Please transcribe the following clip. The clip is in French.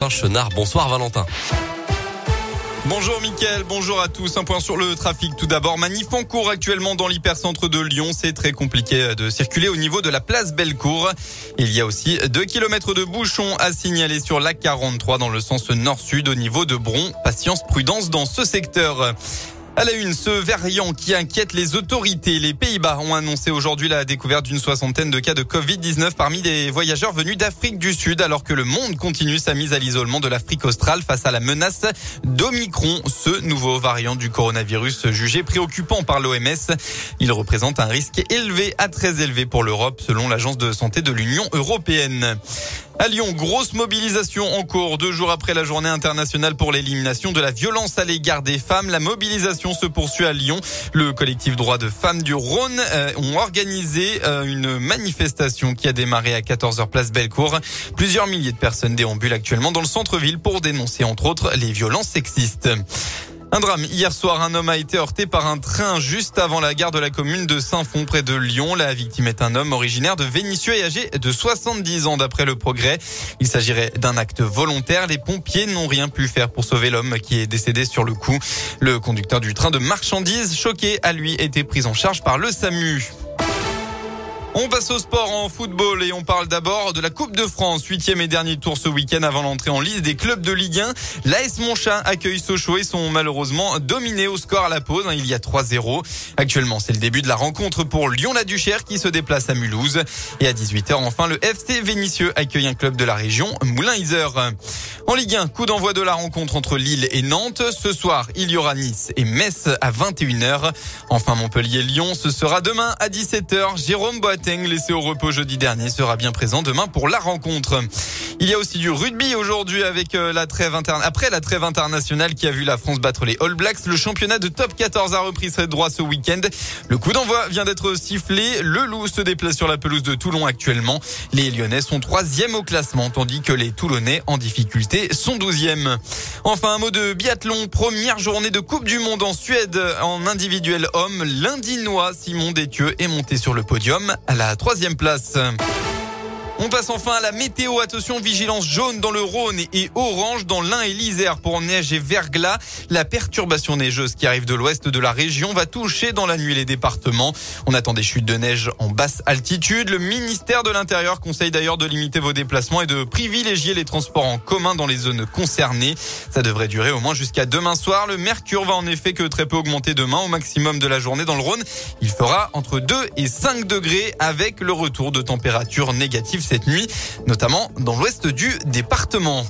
Bonsoir Valentin. Bonjour Mickaël, bonjour à tous. Un point sur le trafic tout d'abord. Manif en cours actuellement dans l'hypercentre de Lyon. C'est très compliqué de circuler au niveau de la place Bellecour. Il y a aussi 2 km de bouchons à signaler sur la 43 dans le sens nord-sud au niveau de Bron. Patience, prudence dans ce secteur. À la une, ce variant qui inquiète les autorités. Les Pays-Bas ont annoncé aujourd'hui la découverte d'une soixantaine de cas de Covid-19 parmi des voyageurs venus d'Afrique du Sud, alors que le monde continue sa mise à l'isolement de l'Afrique australe face à la menace d'Omicron, ce nouveau variant du coronavirus jugé préoccupant par l'OMS. Il représente un risque élevé à très élevé pour l'Europe, selon l'Agence de santé de l'Union européenne. À Lyon, grosse mobilisation en cours deux jours après la journée internationale pour l'élimination de la violence à l'égard des femmes. La mobilisation se poursuit à Lyon. Le collectif droit de femmes du Rhône euh, ont organisé euh, une manifestation qui a démarré à 14h place Bellecour. Plusieurs milliers de personnes déambulent actuellement dans le centre-ville pour dénoncer entre autres les violences sexistes. Un drame. Hier soir, un homme a été heurté par un train juste avant la gare de la commune de Saint-Fond, près de Lyon. La victime est un homme originaire de Vénissieux et âgé de 70 ans d'après le progrès. Il s'agirait d'un acte volontaire. Les pompiers n'ont rien pu faire pour sauver l'homme qui est décédé sur le coup. Le conducteur du train de marchandises, choqué, a lui été pris en charge par le SAMU. On passe au sport en football et on parle d'abord de la Coupe de France, huitième et dernier tour ce week-end avant l'entrée en liste des clubs de Ligue 1. L'AS Monchat accueille Sochaux et sont malheureusement dominés au score à la pause. Hein, il y a 3-0. Actuellement, c'est le début de la rencontre pour Lyon-la-Duchère qui se déplace à Mulhouse. Et à 18h, enfin, le FC Vénitieux accueille un club de la région, Moulin-Iser. En Ligue 1, coup d'envoi de la rencontre entre Lille et Nantes. Ce soir, il y aura Nice et Metz à 21h. Enfin, Montpellier-Lyon, ce sera demain à 17h. Jérôme Boateng, laissé au repos jeudi dernier, sera bien présent demain pour la rencontre. Il y a aussi du rugby aujourd'hui avec euh, la trêve interne. Après la trêve internationale qui a vu la France battre les All Blacks, le championnat de top 14 a repris ses droits ce week-end. Le coup d'envoi vient d'être sifflé. Le Loup se déplace sur la pelouse de Toulon actuellement. Les Lyonnais sont troisième au classement, tandis que les Toulonnais en difficulté sont douzième. Enfin, un mot de biathlon. Première journée de Coupe du Monde en Suède en individuel homme. L'Indinois Simon Détieux est monté sur le podium à la troisième place. On passe enfin à la météo. Attention, vigilance jaune dans le Rhône et orange dans l'Ain et l'Isère pour neige et verglas. La perturbation neigeuse qui arrive de l'ouest de la région va toucher dans la nuit les départements. On attend des chutes de neige en basse altitude. Le ministère de l'Intérieur conseille d'ailleurs de limiter vos déplacements et de privilégier les transports en commun dans les zones concernées. Ça devrait durer au moins jusqu'à demain soir. Le mercure va en effet que très peu augmenter demain au maximum de la journée dans le Rhône. Il fera entre 2 et 5 degrés avec le retour de températures négatives cette nuit, notamment dans l'ouest du département.